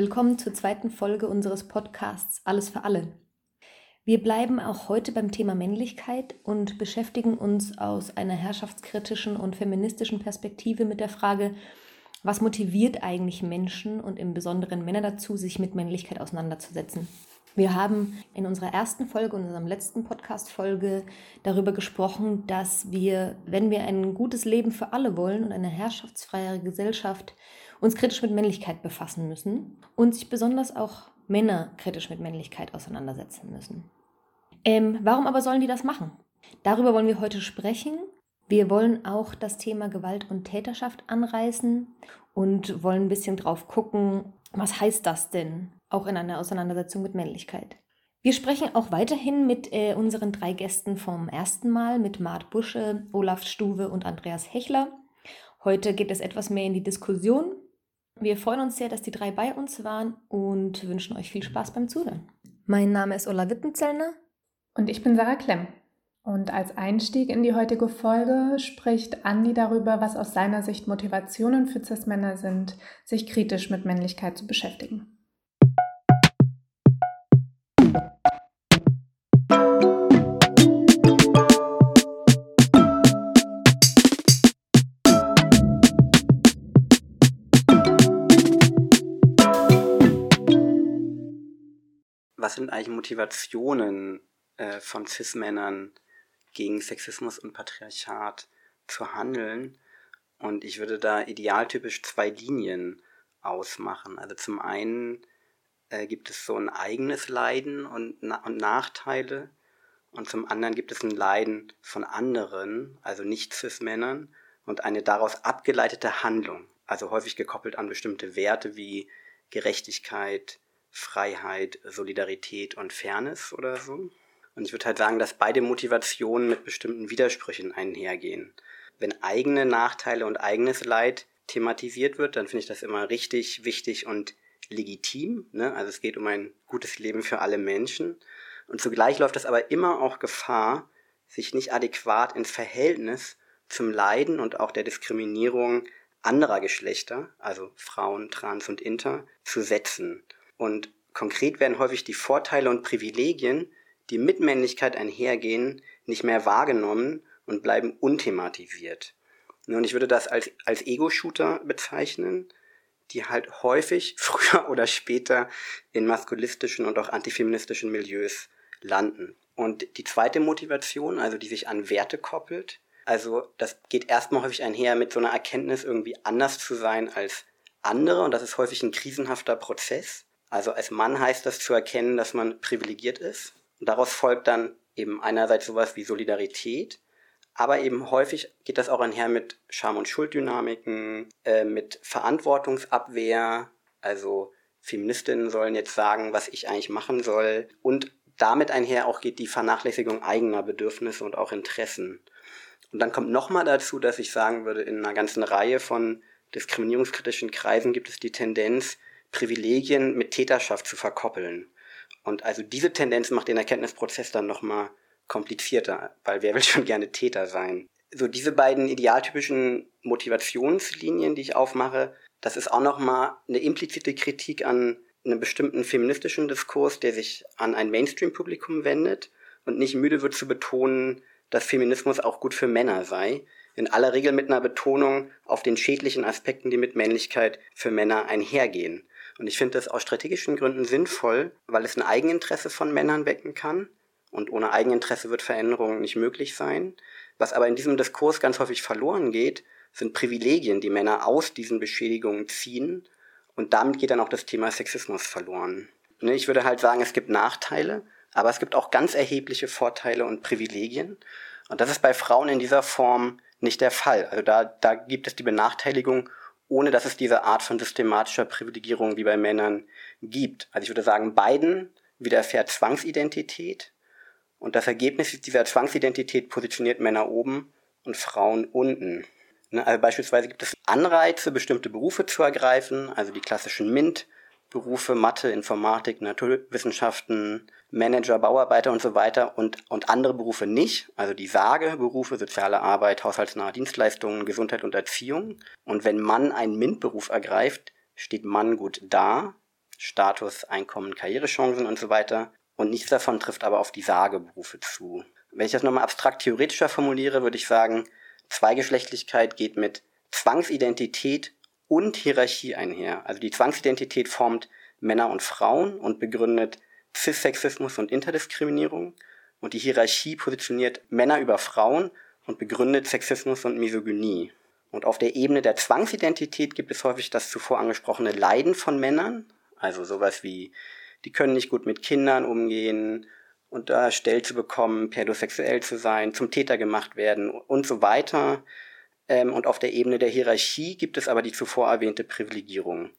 Willkommen zur zweiten Folge unseres Podcasts Alles für alle. Wir bleiben auch heute beim Thema Männlichkeit und beschäftigen uns aus einer herrschaftskritischen und feministischen Perspektive mit der Frage, was motiviert eigentlich Menschen und im Besonderen Männer dazu, sich mit Männlichkeit auseinanderzusetzen. Wir haben in unserer ersten Folge und unserem letzten Podcast-Folge darüber gesprochen, dass wir, wenn wir ein gutes Leben für alle wollen und eine herrschaftsfreiere Gesellschaft, uns kritisch mit Männlichkeit befassen müssen und sich besonders auch Männer kritisch mit Männlichkeit auseinandersetzen müssen. Ähm, warum aber sollen die das machen? Darüber wollen wir heute sprechen. Wir wollen auch das Thema Gewalt und Täterschaft anreißen und wollen ein bisschen drauf gucken, was heißt das denn auch in einer Auseinandersetzung mit Männlichkeit. Wir sprechen auch weiterhin mit äh, unseren drei Gästen vom ersten Mal, mit Mart Busche, Olaf Stuwe und Andreas Hechler. Heute geht es etwas mehr in die Diskussion. Wir freuen uns sehr, dass die drei bei uns waren und wünschen euch viel Spaß beim Zuhören. Mein Name ist Ulla Wittenzellner und ich bin Sarah Klemm. Und als Einstieg in die heutige Folge spricht Andi darüber, was aus seiner Sicht Motivationen für Cis-Männer sind, sich kritisch mit Männlichkeit zu beschäftigen. Sind eigentlich Motivationen äh, von CIS-Männern gegen Sexismus und Patriarchat zu handeln. Und ich würde da idealtypisch zwei Linien ausmachen. Also zum einen äh, gibt es so ein eigenes Leiden und, Na und Nachteile. Und zum anderen gibt es ein Leiden von anderen, also nicht Cis-Männern, und eine daraus abgeleitete Handlung, also häufig gekoppelt an bestimmte Werte wie Gerechtigkeit, Freiheit, Solidarität und Fairness oder so. Und ich würde halt sagen, dass beide Motivationen mit bestimmten Widersprüchen einhergehen. Wenn eigene Nachteile und eigenes Leid thematisiert wird, dann finde ich das immer richtig, wichtig und legitim. Ne? Also es geht um ein gutes Leben für alle Menschen. Und zugleich läuft das aber immer auch Gefahr, sich nicht adäquat ins Verhältnis zum Leiden und auch der Diskriminierung anderer Geschlechter, also Frauen, Trans und Inter, zu setzen. Und konkret werden häufig die Vorteile und Privilegien, die mit Männlichkeit einhergehen, nicht mehr wahrgenommen und bleiben unthematisiert. Und ich würde das als, als Ego-Shooter bezeichnen, die halt häufig früher oder später in maskulistischen und auch antifeministischen Milieus landen. Und die zweite Motivation, also die sich an Werte koppelt, also das geht erstmal häufig einher mit so einer Erkenntnis, irgendwie anders zu sein als andere. Und das ist häufig ein krisenhafter Prozess. Also als Mann heißt das zu erkennen, dass man privilegiert ist. Und daraus folgt dann eben einerseits sowas wie Solidarität, aber eben häufig geht das auch einher mit Scham- und Schulddynamiken, äh, mit Verantwortungsabwehr, also Feministinnen sollen jetzt sagen, was ich eigentlich machen soll. Und damit einher auch geht die Vernachlässigung eigener Bedürfnisse und auch Interessen. Und dann kommt nochmal dazu, dass ich sagen würde, in einer ganzen Reihe von diskriminierungskritischen Kreisen gibt es die Tendenz, Privilegien mit Täterschaft zu verkoppeln. Und also diese Tendenz macht den Erkenntnisprozess dann nochmal komplizierter, weil wer will schon gerne Täter sein? So diese beiden idealtypischen Motivationslinien, die ich aufmache, das ist auch nochmal eine implizite Kritik an einem bestimmten feministischen Diskurs, der sich an ein Mainstream-Publikum wendet und nicht müde wird zu betonen, dass Feminismus auch gut für Männer sei. In aller Regel mit einer Betonung auf den schädlichen Aspekten, die mit Männlichkeit für Männer einhergehen. Und ich finde das aus strategischen Gründen sinnvoll, weil es ein Eigeninteresse von Männern wecken kann. Und ohne Eigeninteresse wird Veränderung nicht möglich sein. Was aber in diesem Diskurs ganz häufig verloren geht, sind Privilegien, die Männer aus diesen Beschädigungen ziehen. Und damit geht dann auch das Thema Sexismus verloren. Ne, ich würde halt sagen, es gibt Nachteile, aber es gibt auch ganz erhebliche Vorteile und Privilegien. Und das ist bei Frauen in dieser Form nicht der Fall. Also da, da gibt es die Benachteiligung, ohne dass es diese Art von systematischer Privilegierung wie bei Männern gibt. Also ich würde sagen, beiden widerfährt Zwangsidentität. Und das Ergebnis dieser Zwangsidentität positioniert Männer oben und Frauen unten. Ne, also beispielsweise gibt es Anreize, bestimmte Berufe zu ergreifen, also die klassischen MINT-Berufe, Mathe, Informatik, Naturwissenschaften, Manager, Bauarbeiter und so weiter und, und andere Berufe nicht, also die Sage-Berufe, soziale Arbeit, haushaltsnahe Dienstleistungen, Gesundheit und Erziehung. Und wenn Mann einen MINT-Beruf ergreift, steht Mann gut da, Status, Einkommen, Karrierechancen und so weiter. Und nichts davon trifft aber auf die Sage-Berufe zu. Wenn ich das nochmal abstrakt theoretischer formuliere, würde ich sagen, Zweigeschlechtlichkeit geht mit Zwangsidentität und Hierarchie einher. Also die Zwangsidentität formt Männer und Frauen und begründet Cissexismus und Interdiskriminierung. Und die Hierarchie positioniert Männer über Frauen und begründet Sexismus und Misogynie. Und auf der Ebene der Zwangsidentität gibt es häufig das zuvor angesprochene Leiden von Männern. Also sowas wie, die können nicht gut mit Kindern umgehen unterstellt zu bekommen, pädosexuell zu sein, zum Täter gemacht werden und so weiter. Ähm, und auf der Ebene der Hierarchie gibt es aber die zuvor erwähnte Privilegierung.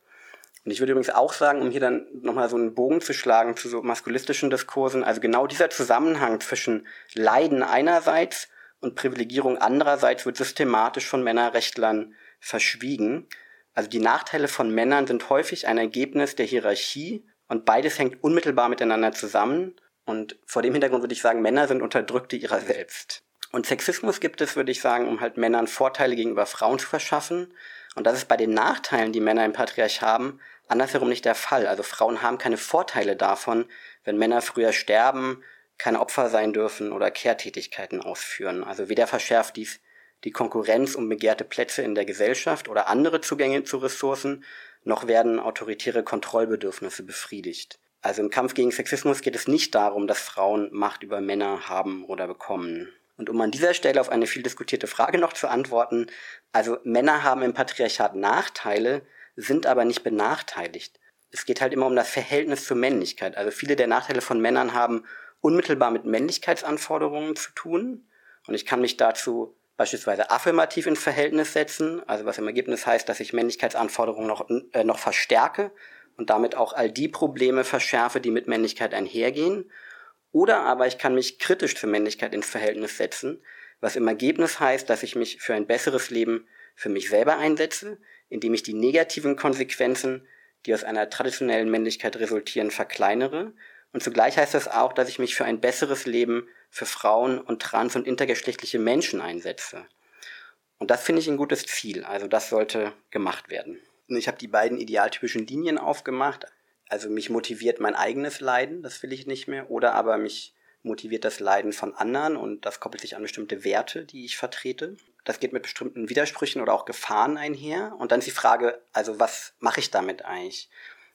Und ich würde übrigens auch sagen, um hier dann nochmal so einen Bogen zu schlagen zu so maskulistischen Diskursen, also genau dieser Zusammenhang zwischen Leiden einerseits und Privilegierung andererseits wird systematisch von Männerrechtlern verschwiegen. Also die Nachteile von Männern sind häufig ein Ergebnis der Hierarchie und beides hängt unmittelbar miteinander zusammen und vor dem Hintergrund würde ich sagen, Männer sind Unterdrückte ihrer selbst. Und Sexismus gibt es, würde ich sagen, um halt Männern Vorteile gegenüber Frauen zu verschaffen. Und das ist bei den Nachteilen, die Männer im Patriarch haben, andersherum nicht der Fall. Also Frauen haben keine Vorteile davon, wenn Männer früher sterben, keine Opfer sein dürfen oder Kehrtätigkeiten ausführen. Also weder verschärft dies die Konkurrenz um begehrte Plätze in der Gesellschaft oder andere Zugänge zu Ressourcen, noch werden autoritäre Kontrollbedürfnisse befriedigt. Also im Kampf gegen Sexismus geht es nicht darum, dass Frauen Macht über Männer haben oder bekommen. Und um an dieser Stelle auf eine viel diskutierte Frage noch zu antworten, also Männer haben im Patriarchat Nachteile, sind aber nicht benachteiligt. Es geht halt immer um das Verhältnis zur Männlichkeit. Also viele der Nachteile von Männern haben unmittelbar mit Männlichkeitsanforderungen zu tun. Und ich kann mich dazu beispielsweise affirmativ ins Verhältnis setzen, also was im Ergebnis heißt, dass ich Männlichkeitsanforderungen noch, äh, noch verstärke und damit auch all die Probleme verschärfe, die mit Männlichkeit einhergehen. Oder aber ich kann mich kritisch zur Männlichkeit ins Verhältnis setzen, was im Ergebnis heißt, dass ich mich für ein besseres Leben für mich selber einsetze, indem ich die negativen Konsequenzen, die aus einer traditionellen Männlichkeit resultieren, verkleinere. Und zugleich heißt das auch, dass ich mich für ein besseres Leben für Frauen und trans- und intergeschlechtliche Menschen einsetze. Und das finde ich ein gutes Ziel. Also das sollte gemacht werden. Ich habe die beiden idealtypischen Linien aufgemacht. Also mich motiviert mein eigenes Leiden, das will ich nicht mehr. Oder aber mich motiviert das Leiden von anderen und das koppelt sich an bestimmte Werte, die ich vertrete. Das geht mit bestimmten Widersprüchen oder auch Gefahren einher. Und dann ist die Frage, also was mache ich damit eigentlich?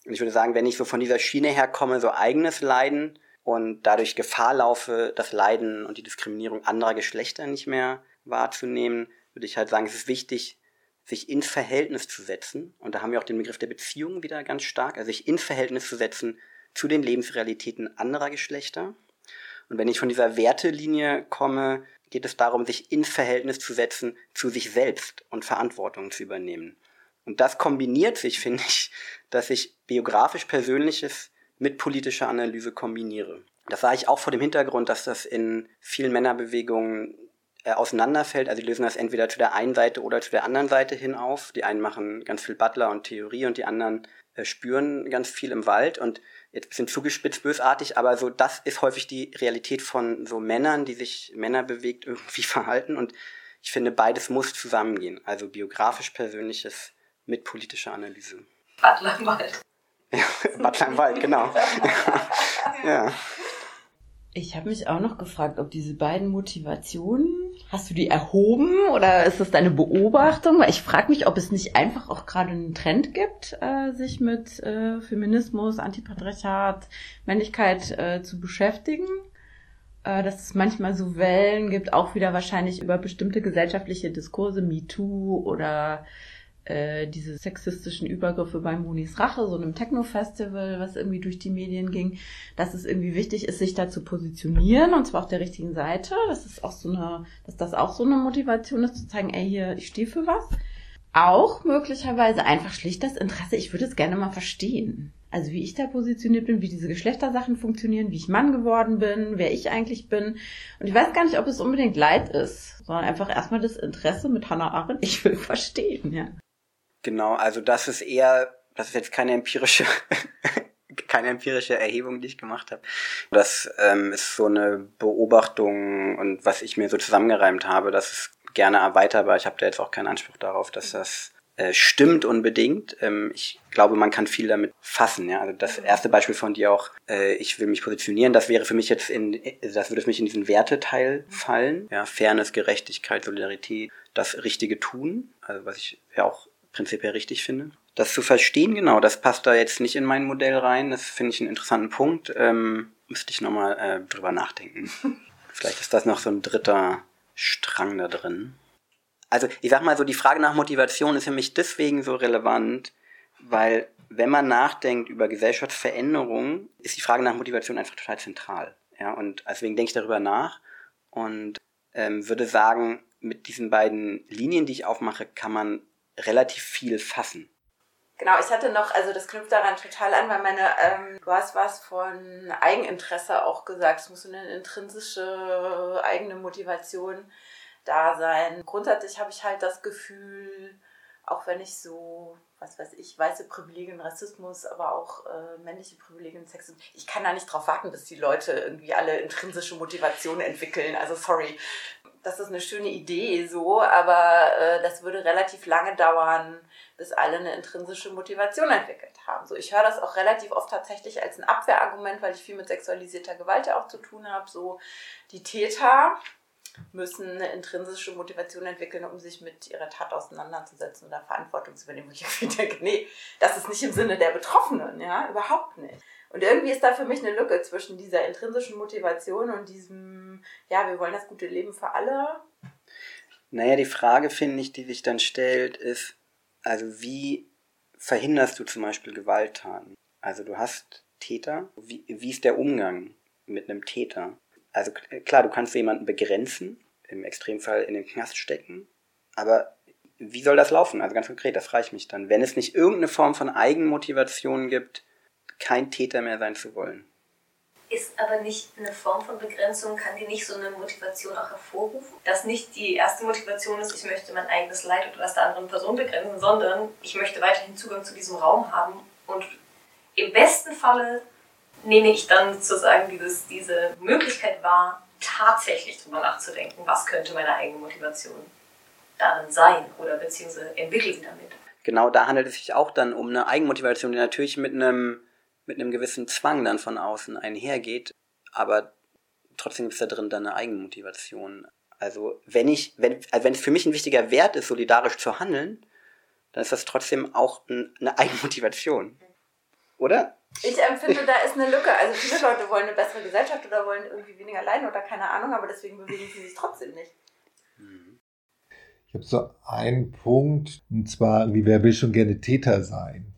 Und ich würde sagen, wenn ich so von dieser Schiene herkomme, so eigenes Leiden und dadurch Gefahr laufe, das Leiden und die Diskriminierung anderer Geschlechter nicht mehr wahrzunehmen, würde ich halt sagen, es ist wichtig, sich ins Verhältnis zu setzen, und da haben wir auch den Begriff der Beziehung wieder ganz stark, also sich ins Verhältnis zu setzen zu den Lebensrealitäten anderer Geschlechter. Und wenn ich von dieser Wertelinie komme, geht es darum, sich ins Verhältnis zu setzen zu sich selbst und Verantwortung zu übernehmen. Und das kombiniert sich, finde ich, dass ich biografisch Persönliches mit politischer Analyse kombiniere. Das sah ich auch vor dem Hintergrund, dass das in vielen Männerbewegungen äh, auseinanderfällt. Also die lösen das entweder zu der einen Seite oder zu der anderen Seite hin auf. Die einen machen ganz viel Butler und Theorie und die anderen äh, spüren ganz viel im Wald und jetzt sind zugespitzt bösartig, aber so das ist häufig die Realität von so Männern, die sich Männer bewegt irgendwie verhalten und ich finde beides muss zusammengehen. Also biografisch persönliches mit politischer Analyse. Butler im Wald. Ja, Butler im Wald, genau. ja. Ich habe mich auch noch gefragt, ob diese beiden Motivationen Hast du die erhoben oder ist das deine Beobachtung? Weil ich frage mich, ob es nicht einfach auch gerade einen Trend gibt, äh, sich mit äh, Feminismus, Antipatriarchat, Männlichkeit äh, zu beschäftigen. Äh, dass es manchmal so Wellen gibt, auch wieder wahrscheinlich über bestimmte gesellschaftliche Diskurse, MeToo oder äh, diese sexistischen Übergriffe bei Monis Rache, so einem Techno-Festival, was irgendwie durch die Medien ging, dass es irgendwie wichtig ist, sich da zu positionieren und zwar auf der richtigen Seite. Das ist auch so eine, dass das auch so eine Motivation ist, zu zeigen, ey, hier, ich stehe für was. Auch möglicherweise einfach schlicht das Interesse, ich würde es gerne mal verstehen. Also wie ich da positioniert bin, wie diese Geschlechtersachen funktionieren, wie ich Mann geworden bin, wer ich eigentlich bin. Und ich weiß gar nicht, ob es unbedingt Leid ist, sondern einfach erstmal das Interesse mit Hannah Arendt, ich will verstehen, ja. Genau, also das ist eher, das ist jetzt keine empirische, keine empirische Erhebung, die ich gemacht habe. Das ähm, ist so eine Beobachtung und was ich mir so zusammengereimt habe, das ist gerne erweiterbar. Ich habe da jetzt auch keinen Anspruch darauf, dass das äh, stimmt unbedingt. Ähm, ich glaube, man kann viel damit fassen. Ja? Also das erste Beispiel von dir auch, äh, ich will mich positionieren, das wäre für mich jetzt in, das würde für mich in diesen Werteteil fallen. Ja, Fairness, Gerechtigkeit, Solidarität, das richtige Tun, also was ich ja auch prinzipiell richtig finde. Das zu verstehen, genau, das passt da jetzt nicht in mein Modell rein. Das finde ich einen interessanten Punkt. Ähm, müsste ich nochmal äh, drüber nachdenken. Vielleicht ist das noch so ein dritter Strang da drin. Also ich sag mal so, die Frage nach Motivation ist für mich deswegen so relevant, weil wenn man nachdenkt über Gesellschaftsveränderungen, ist die Frage nach Motivation einfach total zentral. Ja, und deswegen denke ich darüber nach und ähm, würde sagen, mit diesen beiden Linien, die ich aufmache, kann man relativ viel fassen. Genau, ich hatte noch, also das knüpft daran total an, weil meine, ähm, du hast was von Eigeninteresse auch gesagt. Es muss eine intrinsische eigene Motivation da sein. Grundsätzlich habe ich halt das Gefühl, auch wenn ich so, was weiß ich, weiße Privilegien, Rassismus, aber auch äh, männliche Privilegien, Sexismus, ich kann da nicht drauf warten, bis die Leute irgendwie alle intrinsische Motivation entwickeln. Also sorry, das ist eine schöne Idee so, aber äh, das würde relativ lange dauern, bis alle eine intrinsische Motivation entwickelt haben. So, ich höre das auch relativ oft tatsächlich als ein Abwehrargument, weil ich viel mit sexualisierter Gewalt auch zu tun habe. So, die Täter müssen eine intrinsische Motivation entwickeln, um sich mit ihrer Tat auseinanderzusetzen oder Verantwortung zu übernehmen. Und ich denke, nee, das ist nicht im Sinne der Betroffenen, ja, überhaupt nicht. Und irgendwie ist da für mich eine Lücke zwischen dieser intrinsischen Motivation und diesem, ja, wir wollen das gute Leben für alle. Naja, die Frage, finde ich, die sich dann stellt, ist, also wie verhinderst du zum Beispiel Gewalttaten? Also du hast Täter, wie, wie ist der Umgang mit einem Täter? Also klar, du kannst jemanden begrenzen, im Extremfall in den Knast stecken, aber wie soll das laufen? Also ganz konkret, das reicht mich dann. Wenn es nicht irgendeine Form von Eigenmotivation gibt, kein Täter mehr sein zu wollen. Ist aber nicht eine Form von Begrenzung, kann die nicht so eine Motivation auch hervorrufen? Dass nicht die erste Motivation ist, ich möchte mein eigenes Leid oder das der anderen Person begrenzen, sondern ich möchte weiterhin Zugang zu diesem Raum haben und im besten Falle nehme ich dann sozusagen dieses, diese Möglichkeit wahr, tatsächlich darüber nachzudenken, was könnte meine eigene Motivation darin sein oder beziehungsweise entwickle sie damit. Genau, da handelt es sich auch dann um eine Eigenmotivation, die natürlich mit einem mit einem gewissen Zwang dann von außen einhergeht, aber trotzdem ist da drin dann eine Eigenmotivation. Also wenn ich, wenn, also wenn es für mich ein wichtiger Wert ist, solidarisch zu handeln, dann ist das trotzdem auch eine Eigenmotivation. Oder? Ich empfinde, da ist eine Lücke. Also viele Leute wollen eine bessere Gesellschaft oder wollen irgendwie weniger leiden oder keine Ahnung, aber deswegen bewegen sie sich trotzdem nicht. Ich habe so einen Punkt, und zwar, wie wer will schon gerne Täter sein?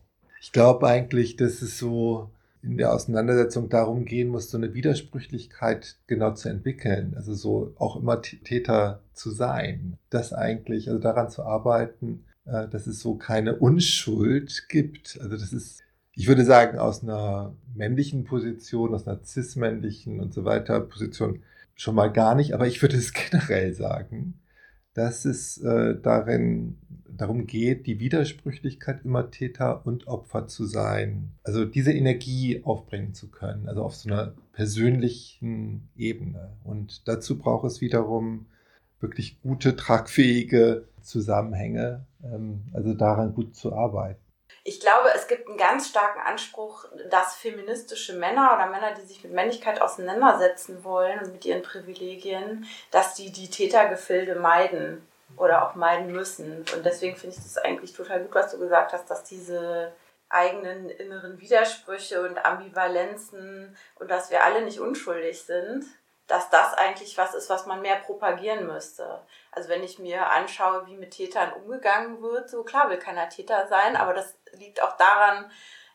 Ich glaube eigentlich, dass es so in der Auseinandersetzung darum gehen muss, so eine Widersprüchlichkeit genau zu entwickeln. Also so auch immer Täter zu sein. Das eigentlich, also daran zu arbeiten, äh, dass es so keine Unschuld gibt. Also das ist, ich würde sagen, aus einer männlichen Position, aus einer cis-männlichen und so weiter Position schon mal gar nicht. Aber ich würde es generell sagen, dass es äh, darin darum geht, die Widersprüchlichkeit immer Täter und Opfer zu sein. Also diese Energie aufbringen zu können, also auf so einer persönlichen Ebene. Und dazu braucht es wiederum wirklich gute, tragfähige Zusammenhänge, ähm, also daran gut zu arbeiten. Ich glaube, es gibt einen ganz starken Anspruch, dass feministische Männer oder Männer, die sich mit Männlichkeit auseinandersetzen wollen und mit ihren Privilegien, dass die die Tätergefilde meiden oder auch meiden müssen. Und deswegen finde ich das eigentlich total gut, was du gesagt hast, dass diese eigenen inneren Widersprüche und Ambivalenzen und dass wir alle nicht unschuldig sind, dass das eigentlich was ist, was man mehr propagieren müsste. Also wenn ich mir anschaue, wie mit Tätern umgegangen wird, so klar will keiner Täter sein, aber das liegt auch daran,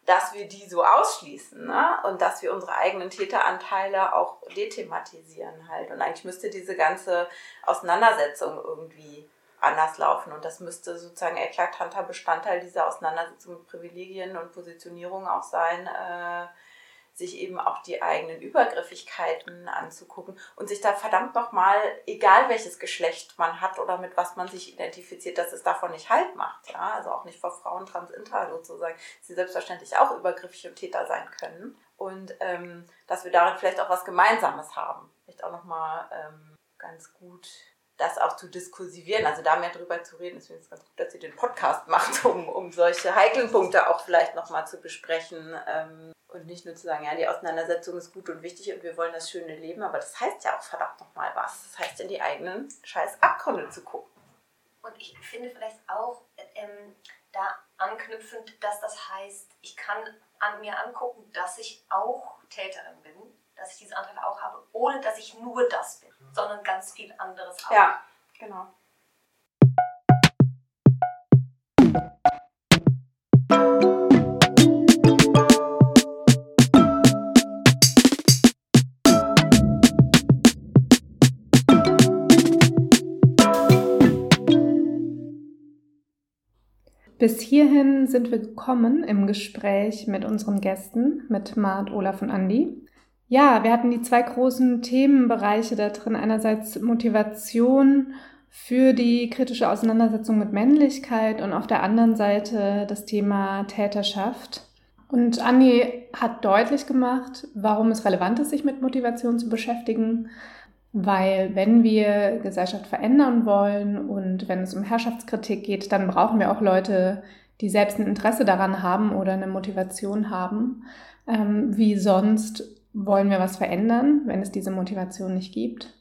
dass wir die so ausschließen ne? und dass wir unsere eigenen Täteranteile auch dethematisieren halt. Und eigentlich müsste diese ganze Auseinandersetzung irgendwie anders laufen und das müsste sozusagen eklatanter Bestandteil dieser Auseinandersetzung mit Privilegien und Positionierung auch sein. Äh, sich eben auch die eigenen Übergriffigkeiten anzugucken und sich da verdammt nochmal, egal welches Geschlecht man hat oder mit was man sich identifiziert, dass es davon nicht Halt macht. Ja? Also auch nicht vor Frauen, Trans, Inter sozusagen, sie selbstverständlich auch übergriffig und Täter sein können. Und ähm, dass wir darin vielleicht auch was Gemeinsames haben. Vielleicht auch nochmal ähm, ganz gut das auch zu diskursivieren, also da mehr drüber zu reden. Deswegen ist es ganz gut, dass sie den Podcast macht, um, um solche heiklen Punkte auch vielleicht nochmal zu besprechen. Ähm, und nicht nur zu sagen, ja, die Auseinandersetzung ist gut und wichtig und wir wollen das schöne Leben, aber das heißt ja auch verdammt nochmal was. Das heißt, in die eigenen scheiß Abgründe zu gucken. Und ich finde vielleicht auch ähm, da anknüpfend, dass das heißt, ich kann an mir angucken, dass ich auch Täterin bin, dass ich diese Anteile auch habe, ohne dass ich nur das bin, sondern ganz viel anderes auch. Ja, genau. Bis hierhin sind wir gekommen im Gespräch mit unseren Gästen, mit Mart, Olaf und Andi. Ja, wir hatten die zwei großen Themenbereiche da drin. Einerseits Motivation für die kritische Auseinandersetzung mit Männlichkeit und auf der anderen Seite das Thema Täterschaft. Und Andi hat deutlich gemacht, warum es relevant ist, sich mit Motivation zu beschäftigen, weil wenn wir Gesellschaft verändern wollen und wenn es um Herrschaftskritik geht, dann brauchen wir auch Leute, die selbst ein Interesse daran haben oder eine Motivation haben. Ähm, wie sonst wollen wir was verändern, wenn es diese Motivation nicht gibt?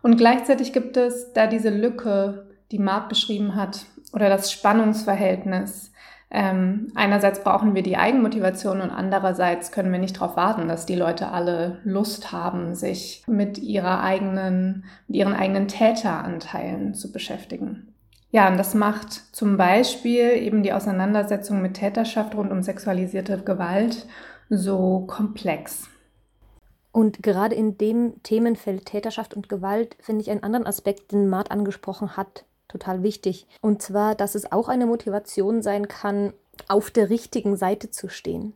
Und gleichzeitig gibt es da diese Lücke, die Marc beschrieben hat, oder das Spannungsverhältnis ähm, einerseits brauchen wir die Eigenmotivation und andererseits können wir nicht darauf warten, dass die Leute alle Lust haben, sich mit ihrer eigenen, mit ihren eigenen Täteranteilen zu beschäftigen. Ja, und das macht zum Beispiel eben die Auseinandersetzung mit Täterschaft rund um sexualisierte Gewalt so komplex. Und gerade in dem Themenfeld Täterschaft und Gewalt finde ich einen anderen Aspekt, den Mart angesprochen hat, total wichtig. Und zwar, dass es auch eine Motivation sein kann, auf der richtigen Seite zu stehen.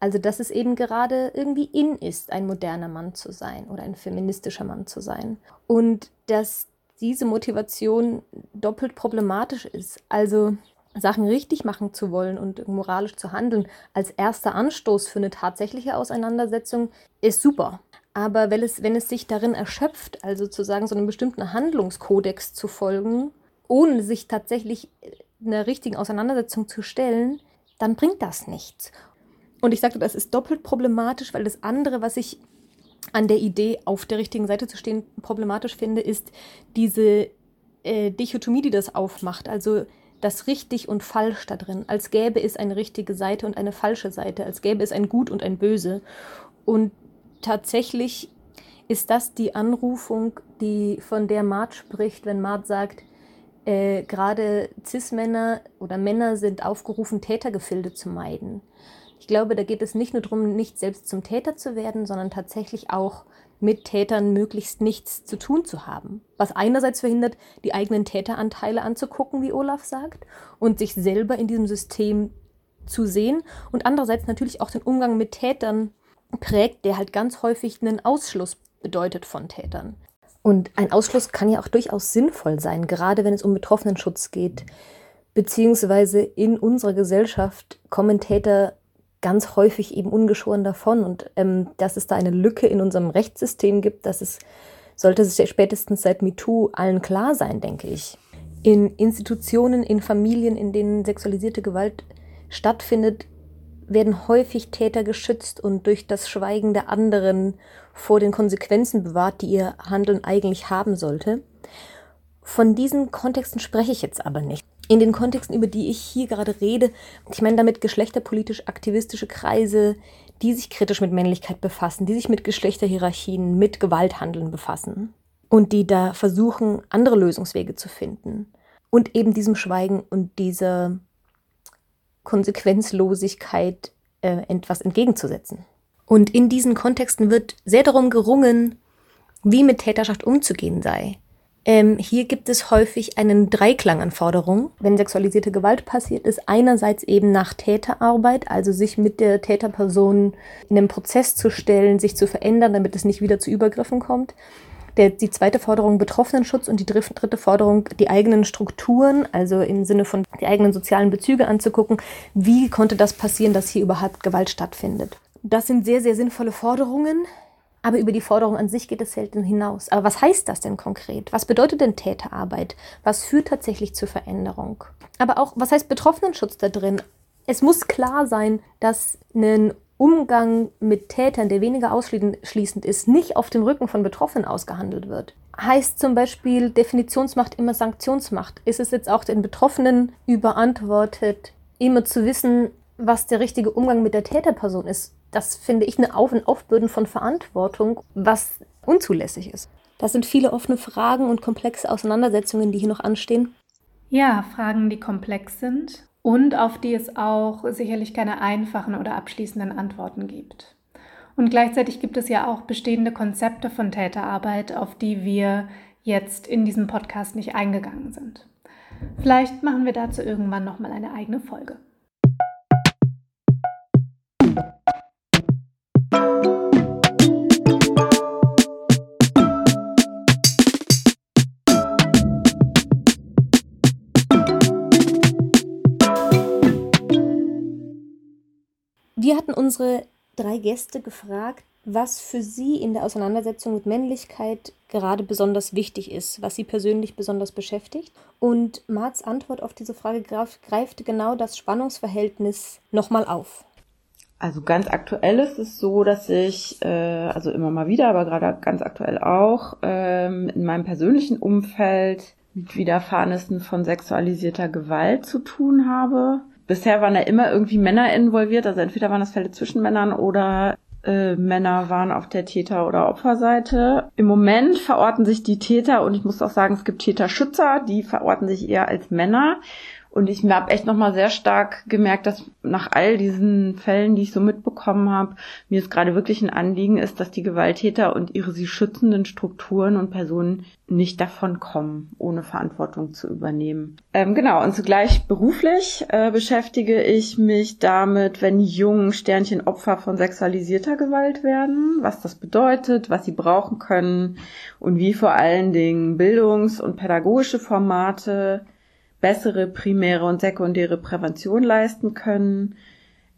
Also, dass es eben gerade irgendwie in ist, ein moderner Mann zu sein oder ein feministischer Mann zu sein. Und dass diese Motivation doppelt problematisch ist. Also, Sachen richtig machen zu wollen und moralisch zu handeln als erster Anstoß für eine tatsächliche Auseinandersetzung ist super. Aber wenn es, wenn es sich darin erschöpft, also sozusagen so einem bestimmten Handlungskodex zu folgen, ohne sich tatsächlich einer richtigen Auseinandersetzung zu stellen, dann bringt das nichts. Und ich sagte, das ist doppelt problematisch, weil das andere, was ich an der Idee, auf der richtigen Seite zu stehen, problematisch finde, ist diese äh, Dichotomie, die das aufmacht. Also das richtig und falsch da drin. Als gäbe es eine richtige Seite und eine falsche Seite. Als gäbe es ein Gut und ein Böse. Und tatsächlich ist das die Anrufung, die, von der Mart spricht, wenn Mart sagt, äh, gerade CIS-Männer oder Männer sind aufgerufen, Tätergefilde zu meiden. Ich glaube, da geht es nicht nur darum, nicht selbst zum Täter zu werden, sondern tatsächlich auch mit Tätern möglichst nichts zu tun zu haben. Was einerseits verhindert, die eigenen Täteranteile anzugucken, wie Olaf sagt, und sich selber in diesem System zu sehen und andererseits natürlich auch den Umgang mit Tätern prägt, der halt ganz häufig einen Ausschluss bedeutet von Tätern. Und ein Ausschluss kann ja auch durchaus sinnvoll sein, gerade wenn es um Betroffenenschutz geht. Beziehungsweise in unserer Gesellschaft kommen Täter ganz häufig eben ungeschoren davon. Und ähm, dass es da eine Lücke in unserem Rechtssystem gibt, das ist, sollte es spätestens seit MeToo allen klar sein, denke ich. In Institutionen, in Familien, in denen sexualisierte Gewalt stattfindet, werden häufig Täter geschützt und durch das Schweigen der anderen vor den Konsequenzen bewahrt, die ihr Handeln eigentlich haben sollte. Von diesen Kontexten spreche ich jetzt aber nicht. In den Kontexten, über die ich hier gerade rede, ich meine damit geschlechterpolitisch aktivistische Kreise, die sich kritisch mit Männlichkeit befassen, die sich mit Geschlechterhierarchien, mit Gewalthandeln befassen und die da versuchen, andere Lösungswege zu finden und eben diesem Schweigen und dieser Konsequenzlosigkeit äh, etwas entgegenzusetzen. Und in diesen Kontexten wird sehr darum gerungen, wie mit Täterschaft umzugehen sei. Ähm, hier gibt es häufig einen Dreiklang an Forderungen. Wenn sexualisierte Gewalt passiert ist, einerseits eben nach Täterarbeit, also sich mit der Täterperson in einen Prozess zu stellen, sich zu verändern, damit es nicht wieder zu Übergriffen kommt. Der, die zweite Forderung Betroffenenschutz und die dritte Forderung die eigenen Strukturen, also im Sinne von die eigenen sozialen Bezüge anzugucken. Wie konnte das passieren, dass hier überhaupt Gewalt stattfindet? Das sind sehr, sehr sinnvolle Forderungen. Aber über die Forderung an sich geht es selten hinaus. Aber was heißt das denn konkret? Was bedeutet denn Täterarbeit? Was führt tatsächlich zur Veränderung? Aber auch, was heißt Betroffenenschutz da drin? Es muss klar sein, dass ein Umgang mit Tätern, der weniger ausschließend ist, nicht auf dem Rücken von Betroffenen ausgehandelt wird. Heißt zum Beispiel Definitionsmacht immer Sanktionsmacht? Ist es jetzt auch den Betroffenen überantwortet, immer zu wissen, was der richtige Umgang mit der Täterperson ist? das finde ich eine Auf- und Aufbürden von Verantwortung, was unzulässig ist. Das sind viele offene Fragen und komplexe Auseinandersetzungen, die hier noch anstehen. Ja, Fragen, die komplex sind und auf die es auch sicherlich keine einfachen oder abschließenden Antworten gibt. Und gleichzeitig gibt es ja auch bestehende Konzepte von Täterarbeit, auf die wir jetzt in diesem Podcast nicht eingegangen sind. Vielleicht machen wir dazu irgendwann nochmal eine eigene Folge. Wir hatten unsere drei Gäste gefragt, was für sie in der Auseinandersetzung mit Männlichkeit gerade besonders wichtig ist, was sie persönlich besonders beschäftigt. Und Marts Antwort auf diese Frage greift genau das Spannungsverhältnis nochmal auf. Also ganz aktuell ist es so, dass ich, äh, also immer mal wieder, aber gerade ganz aktuell auch, ähm, in meinem persönlichen Umfeld mit Widerfahrenessen von sexualisierter Gewalt zu tun habe bisher waren ja immer irgendwie Männer involviert, also entweder waren das Fälle zwischen Männern oder äh, Männer waren auf der Täter- oder Opferseite. Im Moment verorten sich die Täter, und ich muss auch sagen, es gibt Täterschützer, die verorten sich eher als Männer. Und ich habe echt nochmal sehr stark gemerkt, dass nach all diesen Fällen, die ich so mitbekommen habe, mir es gerade wirklich ein Anliegen ist, dass die Gewalttäter und ihre sie schützenden Strukturen und Personen nicht davon kommen, ohne Verantwortung zu übernehmen. Ähm, genau, und zugleich beruflich äh, beschäftige ich mich damit, wenn jungen Sternchen Opfer von sexualisierter Gewalt werden, was das bedeutet, was sie brauchen können und wie vor allen Dingen Bildungs- und pädagogische Formate bessere primäre und sekundäre Prävention leisten können,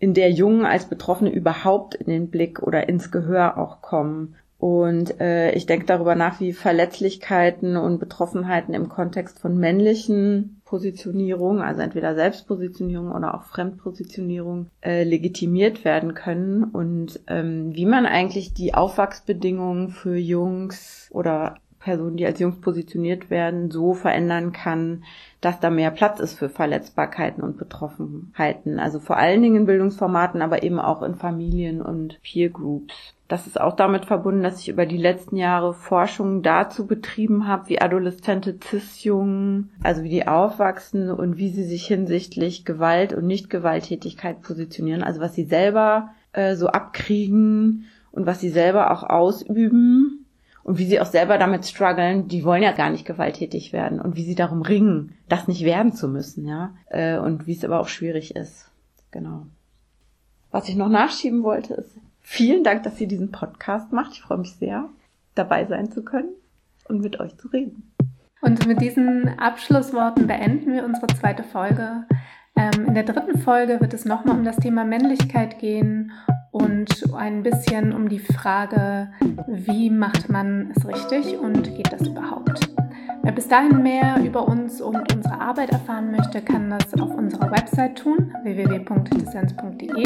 in der Jungen als Betroffene überhaupt in den Blick oder ins Gehör auch kommen. Und äh, ich denke darüber nach, wie Verletzlichkeiten und Betroffenheiten im Kontext von männlichen Positionierung, also entweder Selbstpositionierung oder auch Fremdpositionierung, äh, legitimiert werden können und ähm, wie man eigentlich die Aufwachsbedingungen für Jungs oder Personen, die als Jungs positioniert werden, so verändern kann, dass da mehr Platz ist für Verletzbarkeiten und Betroffenheiten. Also vor allen Dingen in Bildungsformaten, aber eben auch in Familien und Peer Groups. Das ist auch damit verbunden, dass ich über die letzten Jahre Forschung dazu betrieben habe, wie adoleszente Cis-Jungen, also wie die aufwachsen und wie sie sich hinsichtlich Gewalt und Nicht-Gewalttätigkeit positionieren. Also was sie selber äh, so abkriegen und was sie selber auch ausüben und wie sie auch selber damit strugglen, die wollen ja gar nicht gewalttätig werden und wie sie darum ringen, das nicht werden zu müssen, ja, äh, und wie es aber auch schwierig ist. Genau. Was ich noch nachschieben wollte, ist vielen Dank, dass ihr diesen Podcast macht. Ich freue mich sehr, dabei sein zu können und mit euch zu reden. Und mit diesen Abschlussworten beenden wir unsere zweite Folge. Ähm, in der dritten Folge wird es nochmal um das Thema Männlichkeit gehen und ein bisschen um die Frage, wie macht man es richtig und geht das überhaupt? Wer bis dahin mehr über uns und unsere Arbeit erfahren möchte, kann das auf unserer Website tun, www.dissens.de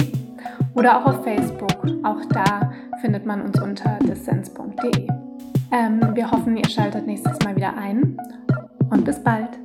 oder auch auf Facebook. Auch da findet man uns unter dissens.de. Ähm, wir hoffen, ihr schaltet nächstes Mal wieder ein und bis bald.